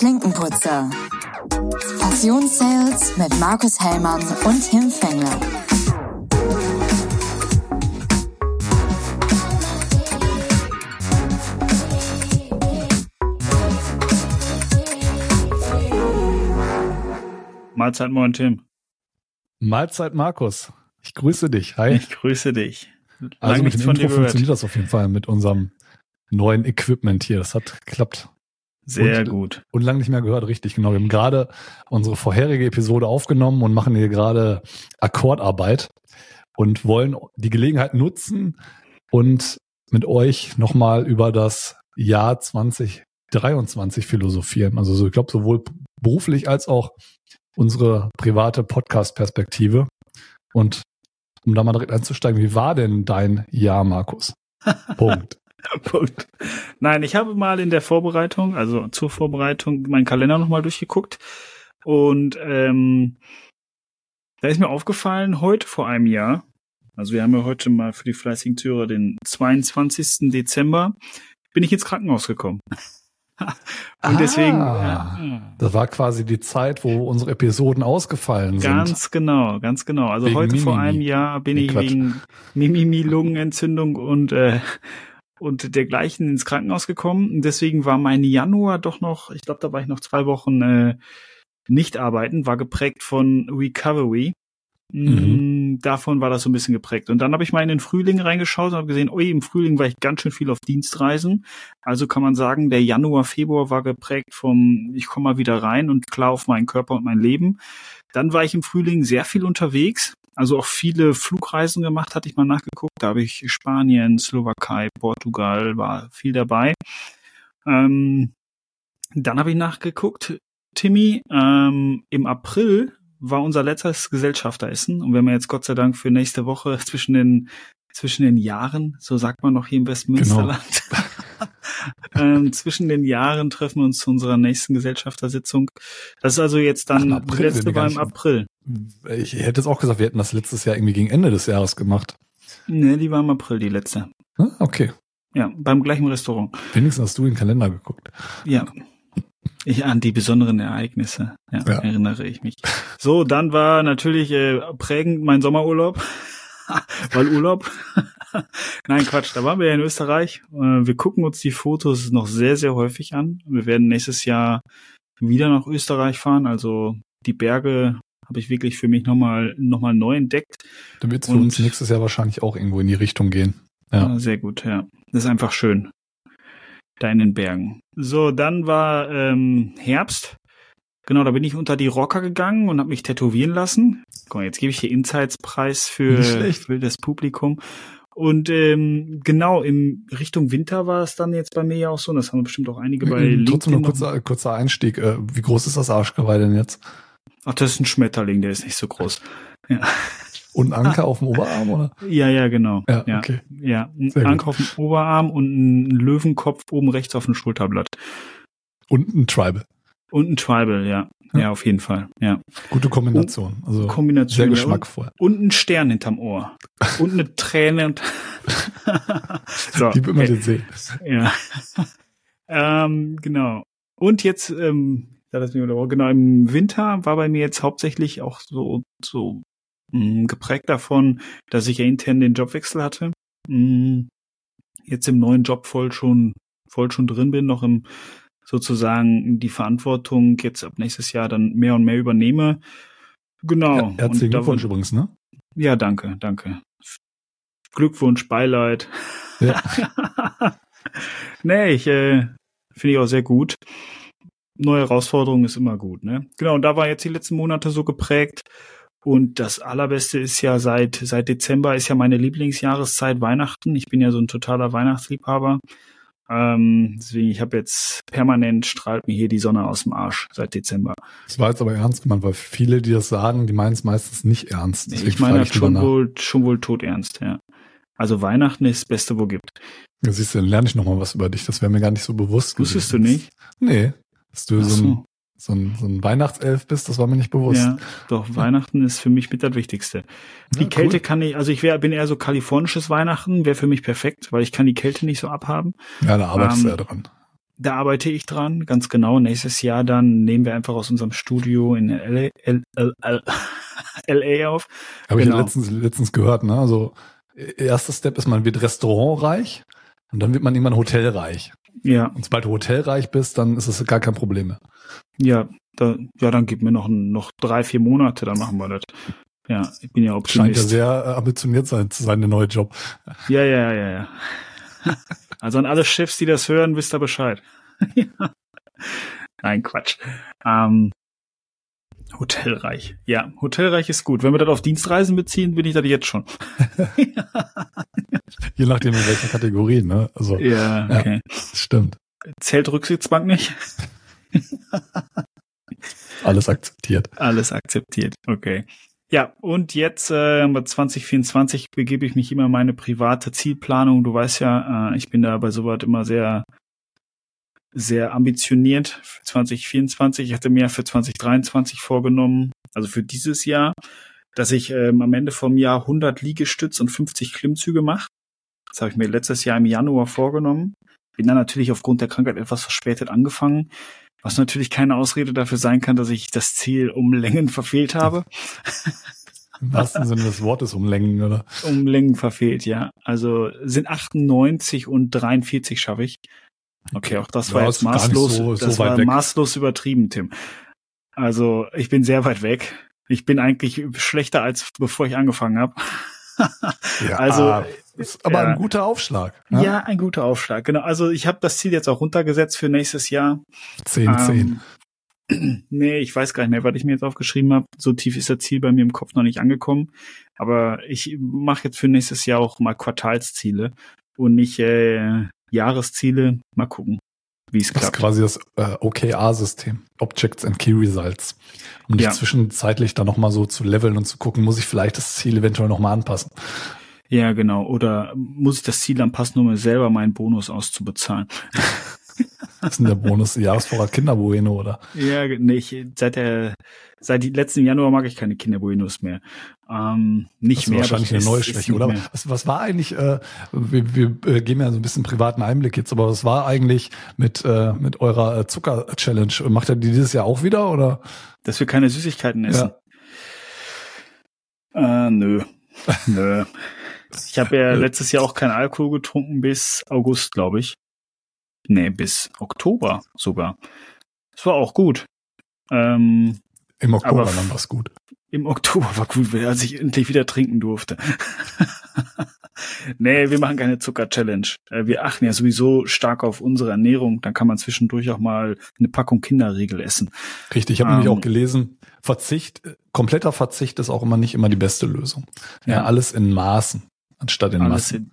Klinkenputzer. Passionssales mit Markus Hellmann und Tim Fengler. Mahlzeit, moin Tim. Mahlzeit, Markus. Ich grüße dich. Hi. Ich grüße dich. Lang also mit dem Intro funktioniert das auf jeden Fall mit unserem neuen Equipment hier. Das hat geklappt. Sehr und, gut. Und lange nicht mehr gehört, richtig, genau. Wir haben gerade unsere vorherige Episode aufgenommen und machen hier gerade Akkordarbeit und wollen die Gelegenheit nutzen und mit euch nochmal über das Jahr 2023 philosophieren. Also so, ich glaube, sowohl beruflich als auch unsere private Podcast-Perspektive. Und um da mal direkt einzusteigen, wie war denn dein Jahr, Markus? Punkt. Punkt. Nein, ich habe mal in der Vorbereitung, also zur Vorbereitung, meinen Kalender nochmal durchgeguckt. Und ähm, da ist mir aufgefallen, heute vor einem Jahr, also wir haben ja heute mal für die fleißigen Zuhörer den 22. Dezember, bin ich ins Krankenhaus gekommen. Und ah, deswegen. Ja, das war quasi die Zeit, wo unsere Episoden ausgefallen ganz sind. Ganz genau, ganz genau. Also wegen heute Mimimi. vor einem Jahr bin ich Quatsch. wegen Mimimi-Lungenentzündung und äh, und dergleichen ins Krankenhaus gekommen. Und deswegen war mein Januar doch noch, ich glaube, da war ich noch zwei Wochen äh, nicht arbeiten, war geprägt von Recovery. Mhm. Mm, davon war das so ein bisschen geprägt. Und dann habe ich mal in den Frühling reingeschaut und habe gesehen, ui, im Frühling war ich ganz schön viel auf Dienstreisen. Also kann man sagen, der Januar, Februar war geprägt vom, ich komme mal wieder rein und klar auf meinen Körper und mein Leben. Dann war ich im Frühling sehr viel unterwegs, also auch viele Flugreisen gemacht, hatte ich mal nachgeguckt. Da habe ich Spanien, Slowakei, Portugal, war viel dabei. Ähm, dann habe ich nachgeguckt, Timmy, ähm, im April war unser letztes Gesellschafteressen und wenn wir jetzt Gott sei Dank für nächste Woche zwischen den zwischen den Jahren, so sagt man noch hier im Westmünsterland, genau. ähm, zwischen den Jahren treffen wir uns zu unserer nächsten Gesellschaftersitzung. Das ist also jetzt dann Ach, April, letzte war im April. Ich hätte es auch gesagt, wir hätten das letztes Jahr irgendwie gegen Ende des Jahres gemacht. Nee, die war im April, die letzte. Ah, okay. Ja, beim gleichen Restaurant. Wenigstens hast du in den Kalender geguckt. Ja. Ich an die besonderen Ereignisse ja, ja. erinnere ich mich. So, dann war natürlich äh, prägend mein Sommerurlaub. Weil Urlaub. Nein, Quatsch, da waren wir ja in Österreich. Äh, wir gucken uns die Fotos noch sehr, sehr häufig an. Wir werden nächstes Jahr wieder nach Österreich fahren. Also die Berge habe ich wirklich für mich nochmal noch mal neu entdeckt. Dann wird es für uns nächstes Jahr wahrscheinlich auch irgendwo in die Richtung gehen. Ja. Sehr gut, ja. Das ist einfach schön. Da in den Bergen. So, dann war ähm, Herbst. Genau, da bin ich unter die Rocker gegangen und habe mich tätowieren lassen. Guck mal, jetzt gebe ich hier Insights-Preis für, für das Publikum. Und ähm, genau, in Richtung Winter war es dann jetzt bei mir ja auch so, und das haben bestimmt auch einige bei LinkedIn. Trotzdem noch ein kurzer, kurzer Einstieg. Äh, wie groß ist das Arschgeweih denn jetzt? Ach, das ist ein Schmetterling, der ist nicht so groß. Ja. Und ein Anker auf dem Oberarm, oder? Ja, ja, genau. Ja, ja. okay. Ja, ein Sehr Anker gut. auf dem Oberarm und ein Löwenkopf oben rechts auf dem Schulterblatt. Und ein Tribal. Und ein Tribal, ja. Ja, ja auf jeden Fall, ja. Gute Kombination. Also Kombination. Sehr geschmackvoll. Und, ein Stern hinterm Ohr. Und eine Träne. Und so, Die will man jetzt sehen. Ja. ähm, genau. Und jetzt, ähm, genau, im Winter war bei mir jetzt hauptsächlich auch so, so mh, mm, geprägt davon, dass ich ja intern den Jobwechsel hatte. Mh, mm, jetzt im neuen Job voll schon, voll schon drin bin, noch im sozusagen die Verantwortung jetzt ab nächstes Jahr dann mehr und mehr übernehme. Genau. Ja, herzlichen Glückwunsch übrigens, ne? Ja, danke, danke. Glückwunsch, Beileid. Ja. nee, ich äh, finde ich auch sehr gut. Neue Herausforderungen ist immer gut, ne? Genau, und da war jetzt die letzten Monate so geprägt. Und das Allerbeste ist ja seit, seit Dezember ist ja meine Lieblingsjahreszeit Weihnachten. Ich bin ja so ein totaler Weihnachtsliebhaber. Ähm, deswegen, ich habe jetzt permanent strahlt mir hier die Sonne aus dem Arsch seit Dezember. Das war jetzt aber ernst gemeint, weil viele, die das sagen, die meinen es meistens nicht ernst. Deswegen ich meine ich schon wohl, schon wohl tot ernst, ja. Also Weihnachten ist das Beste, wo gibt. Ja, siehst du, dann lerne ich nochmal was über dich. Das wäre mir gar nicht so bewusst. Wusstest gewesen. du nicht? Nee. Dass du so ein so ein, so ein Weihnachtself bist, das war mir nicht bewusst. Ja, doch, Weihnachten ist für mich mit das Wichtigste. Die ja, Kälte cool. kann ich, also ich wär, bin eher so kalifornisches Weihnachten, wäre für mich perfekt, weil ich kann die Kälte nicht so abhaben. Ja, da arbeitest ähm, du ja dran. da arbeite ich dran, ganz genau. Nächstes Jahr dann nehmen wir einfach aus unserem Studio in LA, LA, LA auf. Habe genau. ich letztens, letztens gehört, ne? Also erster Step ist, man wird restaurantreich und dann wird man irgendwann hotelreich. Ja. Und sobald du hotelreich bist, dann ist es gar kein Problem mehr. Ja, da, ja, dann gib mir noch, noch drei, vier Monate, dann machen wir das. Ja, ich bin ja Optimist. Scheint ja sehr äh, ambitioniert sein zu sein, der neue Job. Ja, ja, ja, ja. Also an alle Chefs, die das hören, wisst ihr Bescheid. Nein, Quatsch. Ähm, Hotelreich. Ja, Hotelreich ist gut. Wenn wir das auf Dienstreisen beziehen, bin ich das jetzt schon. Je nachdem in welcher Kategorie, ne? Also, ja, okay. Ja, stimmt. Zählt Rücksitzbank nicht? Alles akzeptiert. Alles akzeptiert, okay. Ja, und jetzt äh, 2024 begebe ich mich immer in meine private Zielplanung. Du weißt ja, äh, ich bin da bei sowas immer sehr sehr ambitioniert für 2024. Ich hatte mir für 2023 vorgenommen, also für dieses Jahr, dass ich ähm, am Ende vom Jahr 100 Liegestütz und 50 Klimmzüge mache. Das habe ich mir letztes Jahr im Januar vorgenommen. Bin dann natürlich aufgrund der Krankheit etwas verspätet angefangen, was natürlich keine Ausrede dafür sein kann, dass ich das Ziel um Längen verfehlt habe. Im wahrsten Sinne des Wortes um Längen, oder? Um Längen verfehlt, ja. Also sind 98 und 43 schaffe ich. Okay, auch das war ja, jetzt maßlos, so, das war weg. maßlos übertrieben, Tim. Also ich bin sehr weit weg. Ich bin eigentlich schlechter als bevor ich angefangen habe. ja, also ist aber ja, ein guter Aufschlag. Ne? Ja, ein guter Aufschlag. Genau. Also ich habe das Ziel jetzt auch runtergesetzt für nächstes Jahr. 10, ähm, 10. Nee, ich weiß gar nicht mehr, was ich mir jetzt aufgeschrieben habe. So tief ist das Ziel bei mir im Kopf noch nicht angekommen. Aber ich mache jetzt für nächstes Jahr auch mal Quartalsziele und nicht äh, Jahresziele. Mal gucken, wie es klappt. Das ist quasi das äh, OKR-System, Objects and Key Results. Um dich ja. zwischenzeitlich dann nochmal so zu leveln und zu gucken, muss ich vielleicht das Ziel eventuell nochmal anpassen. Ja, genau. Oder muss ich das Ziel anpassen, um mir selber meinen Bonus auszubezahlen? Was ist denn der Bonus? Jahresvorrat Kinderbueno, oder? Ja, nicht. Seit der, seit letzten Januar mag ich keine Kinderbuenos mehr. Ähm, nicht mehr. Wahrscheinlich eine neue Schwäche, oder? Was, was war eigentlich, äh, wir, wir äh, geben ja so ein bisschen privaten Einblick jetzt, aber was war eigentlich mit, äh, mit eurer äh, Zucker-Challenge? Macht ihr die dieses Jahr auch wieder, oder? Dass wir keine Süßigkeiten essen. Ja. Äh, nö. nö. Ich habe ja letztes Jahr auch keinen Alkohol getrunken bis August, glaube ich. Nee, bis Oktober sogar. Das war auch gut. Ähm, Im Oktober dann war es gut. Im Oktober war gut, als ich endlich wieder trinken durfte. nee, wir machen keine Zucker-Challenge. Äh, wir achten ja sowieso stark auf unsere Ernährung. Dann kann man zwischendurch auch mal eine Packung Kinderriegel essen. Richtig, ich habe um, nämlich auch ähm, gelesen, Verzicht, kompletter Verzicht ist auch immer nicht immer die beste Lösung. Ja, ja alles in Maßen anstatt in alles Massen.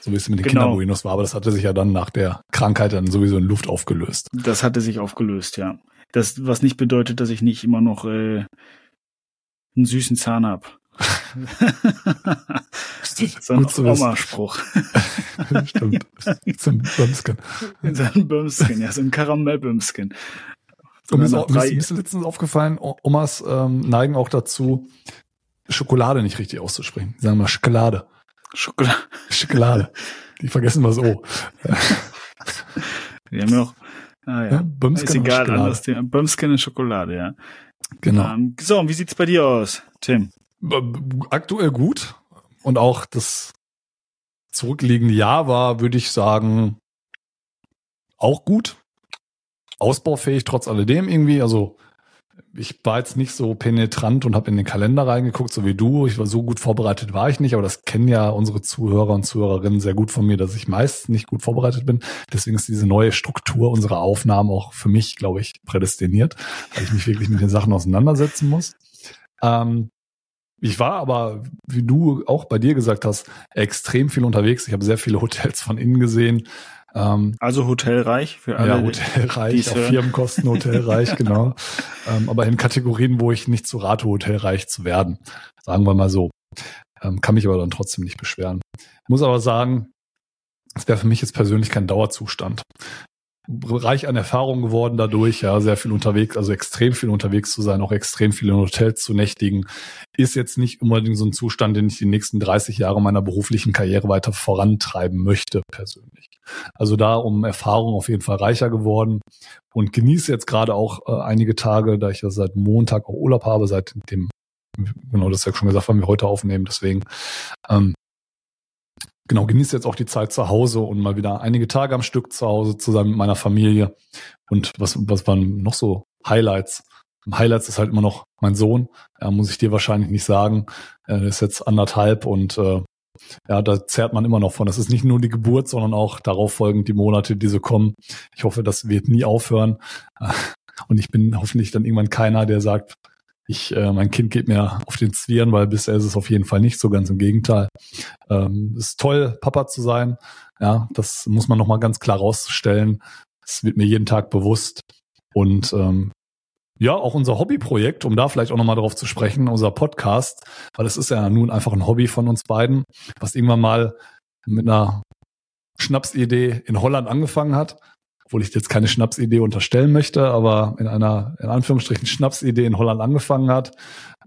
So wie es mit den genau. Kinderbuenos war, aber das hatte sich ja dann nach der Krankheit dann sowieso in Luft aufgelöst. Das hatte sich aufgelöst, ja. Das, was nicht bedeutet, dass ich nicht immer noch äh, einen süßen Zahn hab. so ein Oma-Spruch. Stimmt. So ein Bömsken. So ein Bömsken, ja, so ein Karamellbömsken. Und mir ist, auch, mir ist letztens aufgefallen, Omas ähm, neigen auch dazu, Schokolade nicht richtig auszusprechen. Die sagen mal Schokolade. Schokolade. Schokolade. Die vergessen wir so. Die haben ja auch, ah ja, ja Bömsken ist egal, Schokolade. anderes Thema. Bömsken und Schokolade, ja. Genau. Um, ähm, so, und wie sieht's bei dir aus, Tim? Aktuell gut. Und auch das zurückliegende Jahr war, würde ich sagen, auch gut. Ausbaufähig trotz alledem irgendwie. Also ich war jetzt nicht so penetrant und habe in den Kalender reingeguckt, so wie du. Ich war so gut vorbereitet, war ich nicht, aber das kennen ja unsere Zuhörer und Zuhörerinnen sehr gut von mir, dass ich meist nicht gut vorbereitet bin. Deswegen ist diese neue Struktur unserer Aufnahmen auch für mich, glaube ich, prädestiniert, weil ich mich wirklich mit den Sachen auseinandersetzen muss. Ähm, ich war aber, wie du auch bei dir gesagt hast, extrem viel unterwegs. Ich habe sehr viele Hotels von innen gesehen ähm, also hotelreich für alle. Ja, hotelreich, auf Firmenkosten hotelreich, genau. Ähm, aber in Kategorien, wo ich nicht zu rate, hotelreich zu werden. Sagen wir mal so. Ähm, kann mich aber dann trotzdem nicht beschweren. Muss aber sagen, es wäre für mich jetzt persönlich kein Dauerzustand. Reich an Erfahrung geworden dadurch, ja, sehr viel unterwegs, also extrem viel unterwegs zu sein, auch extrem viel in Hotels zu nächtigen, ist jetzt nicht unbedingt so ein Zustand, den ich die nächsten 30 Jahre meiner beruflichen Karriere weiter vorantreiben möchte, persönlich. Also da um Erfahrung auf jeden Fall reicher geworden und genieße jetzt gerade auch äh, einige Tage, da ich ja seit Montag auch Urlaub habe, seit dem, genau das ja schon gesagt, wann wir heute aufnehmen, deswegen, ähm, genau, genieße jetzt auch die Zeit zu Hause und mal wieder einige Tage am Stück zu Hause zusammen mit meiner Familie. Und was, was waren noch so Highlights? Highlights ist halt immer noch mein Sohn. Ja, muss ich dir wahrscheinlich nicht sagen. Er ist jetzt anderthalb und äh, ja, da zerrt man immer noch von. Das ist nicht nur die Geburt, sondern auch darauf folgend die Monate, die so kommen. Ich hoffe, das wird nie aufhören. Und ich bin hoffentlich dann irgendwann keiner, der sagt, ich, äh, mein Kind geht mir auf den Zwirn, weil bisher ist es auf jeden Fall nicht so, ganz im Gegenteil. Ähm, ist toll, Papa zu sein. Ja, das muss man nochmal ganz klar rausstellen. Das wird mir jeden Tag bewusst. Und ähm, ja, auch unser Hobbyprojekt, um da vielleicht auch nochmal drauf zu sprechen, unser Podcast, weil es ist ja nun einfach ein Hobby von uns beiden, was irgendwann mal mit einer Schnapsidee in Holland angefangen hat obwohl ich jetzt keine Schnapsidee unterstellen möchte, aber in einer, in Anführungsstrichen, Schnapsidee in Holland angefangen hat,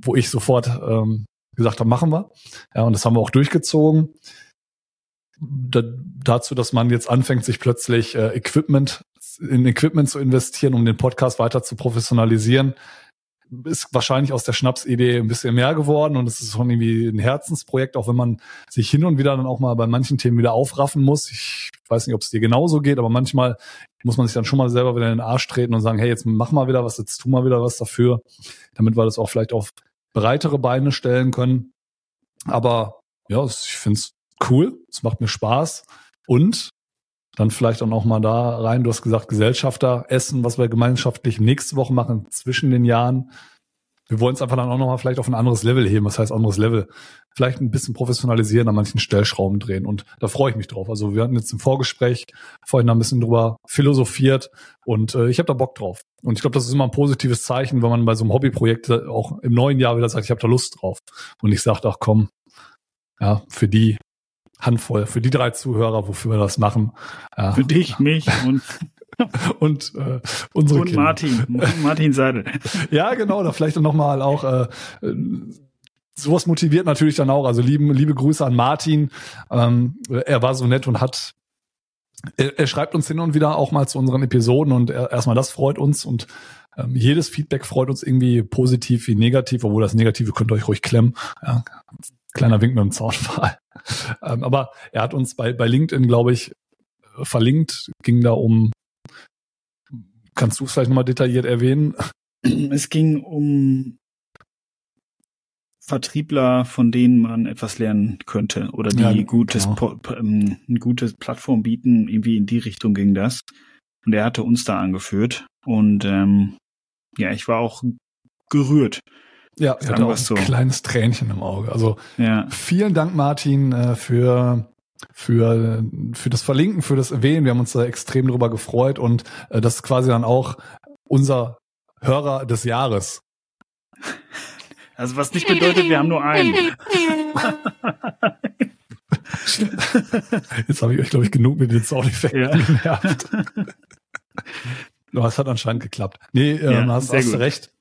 wo ich sofort ähm, gesagt habe, machen wir. Ja, und das haben wir auch durchgezogen. Da, dazu, dass man jetzt anfängt, sich plötzlich äh, Equipment in Equipment zu investieren, um den Podcast weiter zu professionalisieren, ist wahrscheinlich aus der Schnapsidee ein bisschen mehr geworden und es ist schon irgendwie ein Herzensprojekt, auch wenn man sich hin und wieder dann auch mal bei manchen Themen wieder aufraffen muss. Ich weiß nicht, ob es dir genauso geht, aber manchmal muss man sich dann schon mal selber wieder in den Arsch treten und sagen, hey, jetzt mach mal wieder was, jetzt tu mal wieder was dafür, damit wir das auch vielleicht auf breitere Beine stellen können. Aber ja, ich finde es cool, es macht mir Spaß und dann vielleicht auch mal da rein. Du hast gesagt, Gesellschafter essen, was wir gemeinschaftlich nächste Woche machen zwischen den Jahren. Wir wollen es einfach dann auch nochmal vielleicht auf ein anderes Level heben. Was heißt anderes Level? Vielleicht ein bisschen professionalisieren, an manchen Stellschrauben drehen. Und da freue ich mich drauf. Also wir hatten jetzt im Vorgespräch vorhin ein bisschen drüber philosophiert und äh, ich habe da Bock drauf. Und ich glaube, das ist immer ein positives Zeichen, wenn man bei so einem Hobbyprojekt auch im neuen Jahr wieder sagt, ich habe da Lust drauf. Und ich sage, ach komm, ja, für die Handvoll, für die drei Zuhörer, wofür wir das machen. Ja. Für dich, mich und und äh, unsere und Kinder. Martin, Martin Seidel. ja, genau, da vielleicht dann nochmal auch äh, sowas motiviert natürlich dann auch. Also lieben, liebe Grüße an Martin. Ähm, er war so nett und hat er, er schreibt uns hin und wieder auch mal zu unseren Episoden und er, erstmal das freut uns und ähm, jedes Feedback freut uns irgendwie positiv wie negativ, obwohl das Negative könnt ihr euch ruhig klemmen. Ja, kleiner Wink mit dem Zaunpfahl. ähm, aber er hat uns bei, bei LinkedIn, glaube ich, verlinkt, ging da um, kannst du es vielleicht nochmal detailliert erwähnen? Es ging um Vertriebler, von denen man etwas lernen könnte oder die ja, gutes, genau. ähm, eine gute Plattform bieten. Irgendwie in die Richtung ging das. Und er hatte uns da angeführt. Und ähm, ja, ich war auch gerührt. Ja, er hatte auch ein so. kleines Tränchen im Auge. Also ja. vielen Dank, Martin, äh, für für für das Verlinken, für das Erwähnen. Wir haben uns da extrem drüber gefreut und äh, das ist quasi dann auch unser Hörer des Jahres. Also was nicht bedeutet, wir haben nur einen. Jetzt habe ich euch, glaube ich, genug mit den Soundeffekten ja. genervt. Das hat anscheinend geklappt. Nee, ähm, ja, hast, hast recht.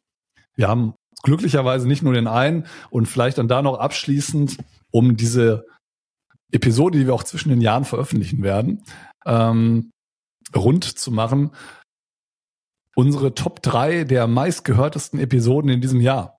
Wir haben glücklicherweise nicht nur den einen und vielleicht dann da noch abschließend, um diese Episode, die wir auch zwischen den Jahren veröffentlichen werden, ähm, rund zu machen, unsere Top drei der meistgehörtesten Episoden in diesem Jahr.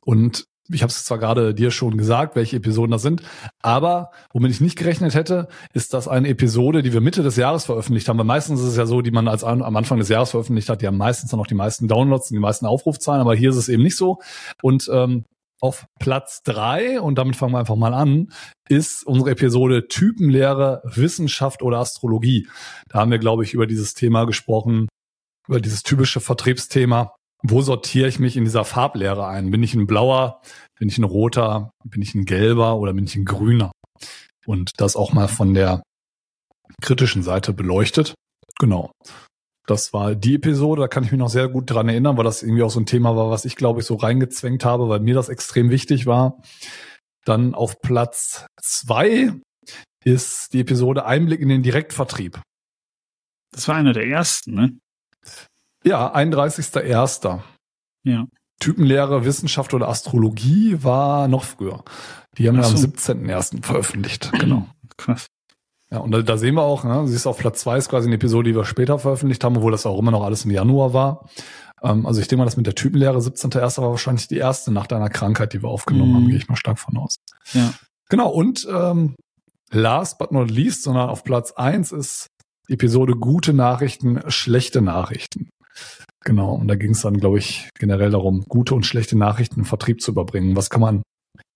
Und ich habe es zwar gerade dir schon gesagt, welche Episoden das sind, aber womit ich nicht gerechnet hätte, ist, dass eine Episode, die wir Mitte des Jahres veröffentlicht haben, weil meistens ist es ja so, die man als am Anfang des Jahres veröffentlicht hat, die haben meistens dann auch die meisten Downloads und die meisten Aufrufzahlen, aber hier ist es eben nicht so. Und ähm, auf Platz drei und damit fangen wir einfach mal an, ist unsere Episode Typenlehre, Wissenschaft oder Astrologie. Da haben wir, glaube ich, über dieses Thema gesprochen, über dieses typische Vertriebsthema wo sortiere ich mich in dieser Farblehre ein? Bin ich ein blauer, bin ich ein roter, bin ich ein gelber oder bin ich ein grüner? Und das auch mal von der kritischen Seite beleuchtet. Genau. Das war die Episode, da kann ich mich noch sehr gut dran erinnern, weil das irgendwie auch so ein Thema war, was ich glaube ich so reingezwängt habe, weil mir das extrem wichtig war. Dann auf Platz zwei ist die Episode Einblick in den Direktvertrieb. Das war einer der ersten, ne? Ja, 31.01. Ja. Typenlehre, Wissenschaft oder Astrologie war noch früher. Die haben wir so. am 17.01. veröffentlicht. Genau. Krass. Ja, und da, da sehen wir auch, ne, sie ist auf Platz zwei ist quasi eine Episode, die wir später veröffentlicht haben, obwohl das auch immer noch alles im Januar war. Ähm, also ich denke mal, das mit der Typenlehre 17.01. war wahrscheinlich die erste nach deiner Krankheit, die wir aufgenommen mhm. haben, gehe ich mal stark von aus. Ja. Genau, und ähm, last but not least, sondern auf Platz eins ist Episode Gute Nachrichten, schlechte Nachrichten. Genau, und da ging es dann, glaube ich, generell darum, gute und schlechte Nachrichten im Vertrieb zu überbringen. Was kann man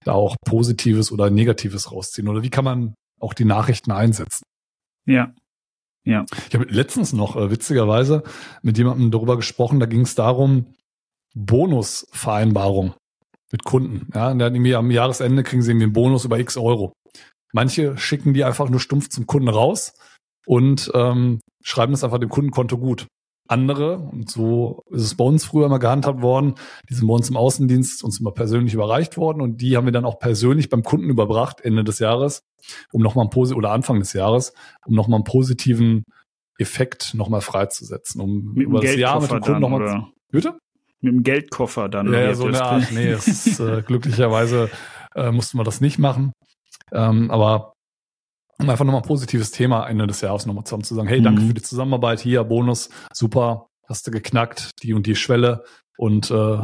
da auch Positives oder Negatives rausziehen? Oder wie kann man auch die Nachrichten einsetzen? Ja. Ja. Ich habe letztens noch äh, witzigerweise mit jemandem darüber gesprochen, da ging es darum, Bonusvereinbarung mit Kunden. Ja, und dann irgendwie am Jahresende kriegen sie irgendwie einen Bonus über x Euro. Manche schicken die einfach nur stumpf zum Kunden raus und ähm, schreiben das einfach dem Kundenkonto gut andere, und so ist es bei uns früher mal gehandhabt worden, die sind bei uns im Außendienst uns immer persönlich überreicht worden und die haben wir dann auch persönlich beim Kunden überbracht Ende des Jahres, um nochmal einen positiven, oder Anfang des Jahres, um nochmal einen positiven Effekt nochmal freizusetzen, um mit über das Jahr mit dem Kunden nochmal. Bitte? Mit dem Geldkoffer dann. Ja, ja so eine Art. Nee, es ist, äh, glücklicherweise äh, mussten wir das nicht machen. Ähm, aber um einfach nochmal ein positives Thema Ende des Jahres nochmal zusammen zu sagen, hey, danke mhm. für die Zusammenarbeit, hier, Bonus, super, hast du geknackt, die und die Schwelle und äh,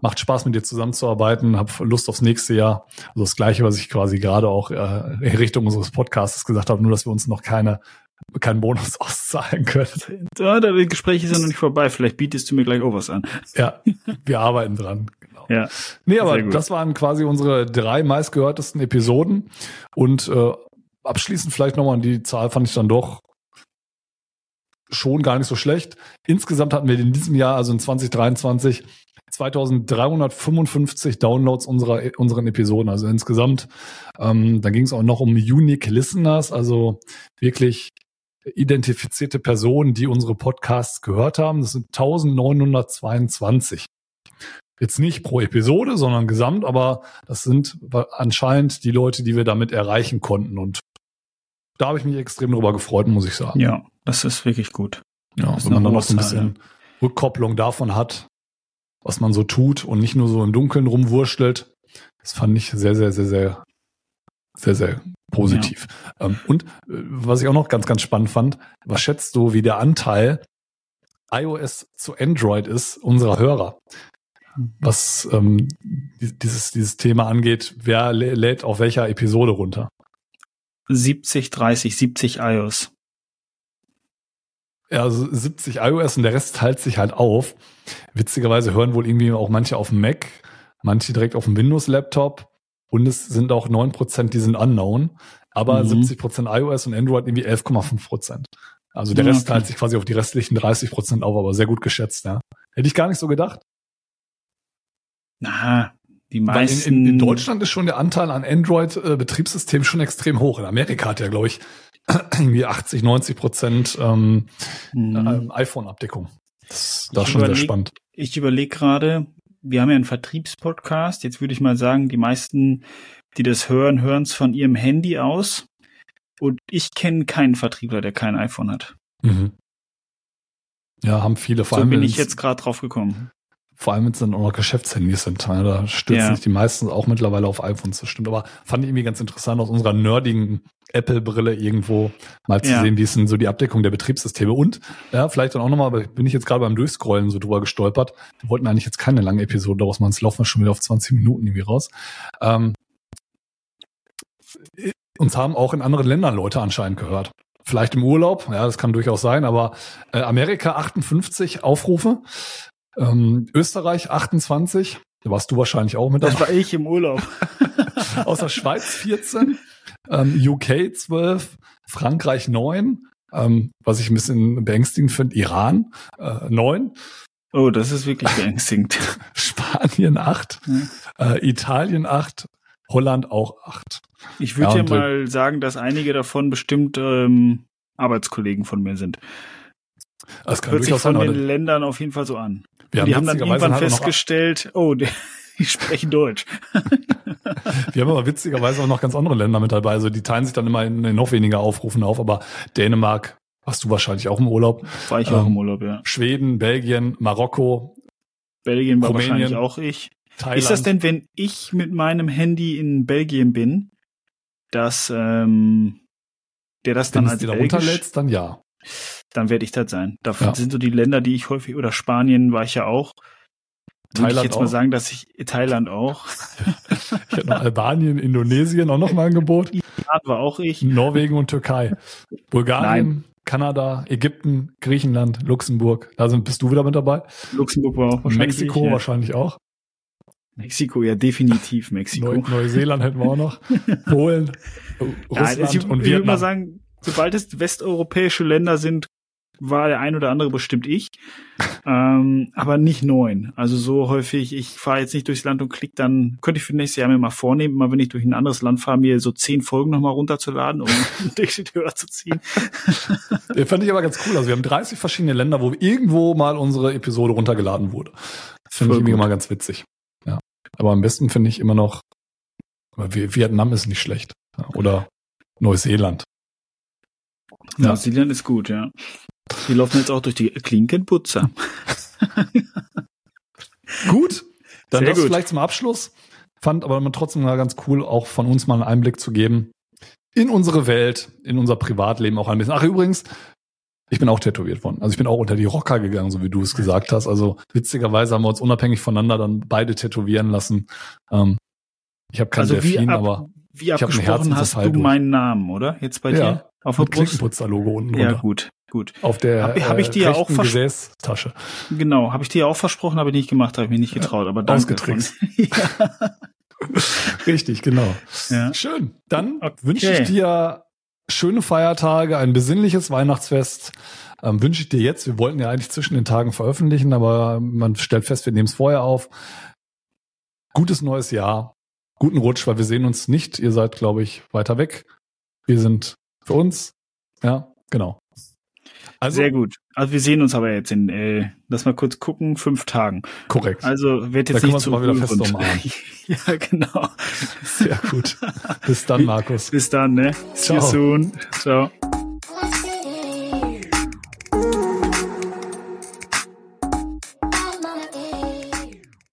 macht Spaß mit dir zusammenzuarbeiten, hab Lust aufs nächste Jahr. Also das Gleiche, was ich quasi gerade auch äh, in Richtung unseres Podcasts gesagt habe, nur dass wir uns noch keine keinen Bonus auszahlen können. Ja, das Gespräch ist ja noch nicht vorbei. Vielleicht bietest du mir gleich auch was an. Ja, wir arbeiten dran. Genau. Ja. Nee, aber das waren quasi unsere drei meistgehörtesten Episoden. Und äh, abschließend vielleicht nochmal die Zahl fand ich dann doch schon gar nicht so schlecht. Insgesamt hatten wir in diesem Jahr, also in 2023, 2355 Downloads unserer unseren Episoden, also insgesamt. Ähm, da ging es auch noch um Unique Listeners, also wirklich identifizierte Personen, die unsere Podcasts gehört haben. Das sind 1922. Jetzt nicht pro Episode, sondern gesamt, aber das sind anscheinend die Leute, die wir damit erreichen konnten. Und da habe ich mich extrem darüber gefreut, muss ich sagen. Ja, das ist wirklich gut. Ja, wenn man dann noch so ein bisschen ja. Rückkopplung davon hat, was man so tut und nicht nur so im Dunkeln rumwurschtelt. Das fand ich sehr, sehr, sehr, sehr, sehr, sehr positiv. Ja. Ähm, und äh, was ich auch noch ganz, ganz spannend fand, was schätzt du, wie der Anteil iOS zu Android ist unserer Hörer? Was ähm, dieses, dieses Thema angeht, wer lädt auf welcher Episode runter? 70, 30, 70 iOS. Ja, also 70 iOS und der Rest teilt sich halt auf. Witzigerweise hören wohl irgendwie auch manche auf dem Mac, manche direkt auf dem Windows-Laptop und es sind auch 9%, die sind unknown, aber mhm. 70% iOS und Android irgendwie 11,5%. Also der Rest okay. teilt sich quasi auf die restlichen 30% auf, aber sehr gut geschätzt, ja. Hätte ich gar nicht so gedacht. Na, die meisten. In, in, Deutschland ist schon der Anteil an Android-Betriebssystemen schon extrem hoch. In Amerika hat ja, glaube ich, irgendwie 80, 90 Prozent ähm, mhm. ähm, iPhone-Abdeckung. Das, das ist schon überleg, sehr spannend. Ich überlege gerade, wir haben ja einen Vertriebspodcast. Jetzt würde ich mal sagen, die meisten, die das hören, hören es von ihrem Handy aus. Und ich kenne keinen Vertriebler, der kein iPhone hat. Mhm. Ja, haben viele. Vor so allem bin ich jetzt gerade drauf gekommen. Vor allem, wenn es dann auch noch Geschäftshandys sind. Da stürzen ja. sich die meisten auch mittlerweile auf iPhones, das stimmt. Aber fand ich irgendwie ganz interessant, aus unserer nerdigen Apple-Brille irgendwo mal zu ja. sehen, wie ist denn so die Abdeckung der Betriebssysteme. Und ja, vielleicht dann auch nochmal, aber bin ich jetzt gerade beim Durchscrollen so drüber gestolpert. Wir wollten eigentlich jetzt keine lange Episode daraus machen, jetzt laufen wir schon wieder auf 20 Minuten irgendwie raus. Ähm, uns haben auch in anderen Ländern Leute anscheinend gehört. Vielleicht im Urlaub, ja, das kann durchaus sein, aber äh, Amerika 58 Aufrufe, ähm, Österreich 28, da warst du wahrscheinlich auch mit dabei. Das war ich im Urlaub. Aus der Schweiz 14, ähm, UK 12, Frankreich 9, ähm, was ich ein bisschen beängstigend finde, Iran äh, 9. Oh, das ist wirklich beängstigend. Spanien 8, hm. äh, Italien 8, Holland auch 8. Ich würde ja, ja mal sagen, dass einige davon bestimmt ähm, Arbeitskollegen von mir sind. Das, das hört sich von den Ländern auf jeden Fall so an. Wir die haben dann irgendwann festgestellt, oh, die, die sprechen Deutsch. Wir haben aber witzigerweise auch noch ganz andere Länder mit dabei. Also die teilen sich dann immer in, in noch weniger Aufrufen auf, aber Dänemark Warst du wahrscheinlich auch im Urlaub. War ich ähm, auch im Urlaub, ja. Schweden, Belgien, Marokko. Belgien war Rumänien, wahrscheinlich auch ich. Thailand. Ist das denn, wenn ich mit meinem Handy in Belgien bin, dass ähm, der das dann als da runterlädst, dann ja. Dann werde ich das sein. Da ja. sind so die Länder, die ich häufig oder Spanien war ich ja auch. Thailand Würde ich jetzt auch. mal sagen, dass ich Thailand auch. ich hätte noch Albanien, Indonesien auch noch mal ein Angebot. Iran war auch ich. Norwegen und Türkei. Bulgarien, Nein. Kanada, Ägypten, Griechenland, Luxemburg. Da sind, bist du wieder mit dabei. Luxemburg war auch wahrscheinlich. Mexiko ja. wahrscheinlich auch. Mexiko, ja, definitiv Mexiko. Neu Neuseeland hätten wir auch noch. Polen, Russland ja, ich, und Vietnam. Ich würde mal sagen, sobald es westeuropäische Länder sind, war der ein oder andere bestimmt ich, ähm, aber nicht neun. Also so häufig, ich fahre jetzt nicht durchs Land und klick dann, könnte ich für nächstes Jahr mir mal vornehmen, mal wenn ich durch ein anderes Land fahre, mir so zehn Folgen nochmal runterzuladen, um Tür zu ziehen. ja, fand ich aber ganz cool. Also wir haben 30 verschiedene Länder, wo irgendwo mal unsere Episode runtergeladen wurde. Das finde ich irgendwie mal ganz witzig. Ja. Aber am besten finde ich immer noch, Vietnam ist nicht schlecht. Oder Neuseeland. Ja. Neuseeland ist gut, ja. Die laufen jetzt auch durch die Klinkenputzer. gut, dann Sehr das gut. vielleicht zum Abschluss. Fand aber man trotzdem mal ganz cool, auch von uns mal einen Einblick zu geben in unsere Welt, in unser Privatleben auch ein bisschen. Ach übrigens, ich bin auch tätowiert worden. Also ich bin auch unter die Rocker gegangen, so wie du es gesagt hast. Also witzigerweise haben wir uns unabhängig voneinander dann beide tätätowieren lassen. Ähm, ich habe kein also Delfin, ab, aber wie abgesprochen hast du meinen Namen, oder? Jetzt bei ja, dir? Auf dem Klinkenputzer-Logo unten Ja, gut. Gut. Auf der hab, hab ich dir äh, auch Gesäßtasche. Genau, habe ich dir auch versprochen, habe ich nicht gemacht, habe ich mir nicht getraut, aber danke. Ausgetrickst. Richtig, genau. Ja. Schön. Dann okay. wünsche ich dir schöne Feiertage, ein besinnliches Weihnachtsfest. Ähm, wünsche ich dir jetzt. Wir wollten ja eigentlich zwischen den Tagen veröffentlichen, aber man stellt fest, wir nehmen es vorher auf. Gutes neues Jahr. Guten Rutsch, weil wir sehen uns nicht. Ihr seid, glaube ich, weiter weg. Wir sind für uns. Ja, genau. Also, Sehr gut. Also wir sehen uns aber jetzt in, äh, lass mal kurz gucken, fünf Tagen. Korrekt. Also wird jetzt da nicht zu mal wieder fest umarmen. ja, genau. Sehr gut. Bis dann, Markus. Bis dann, ne? See you soon. Ciao.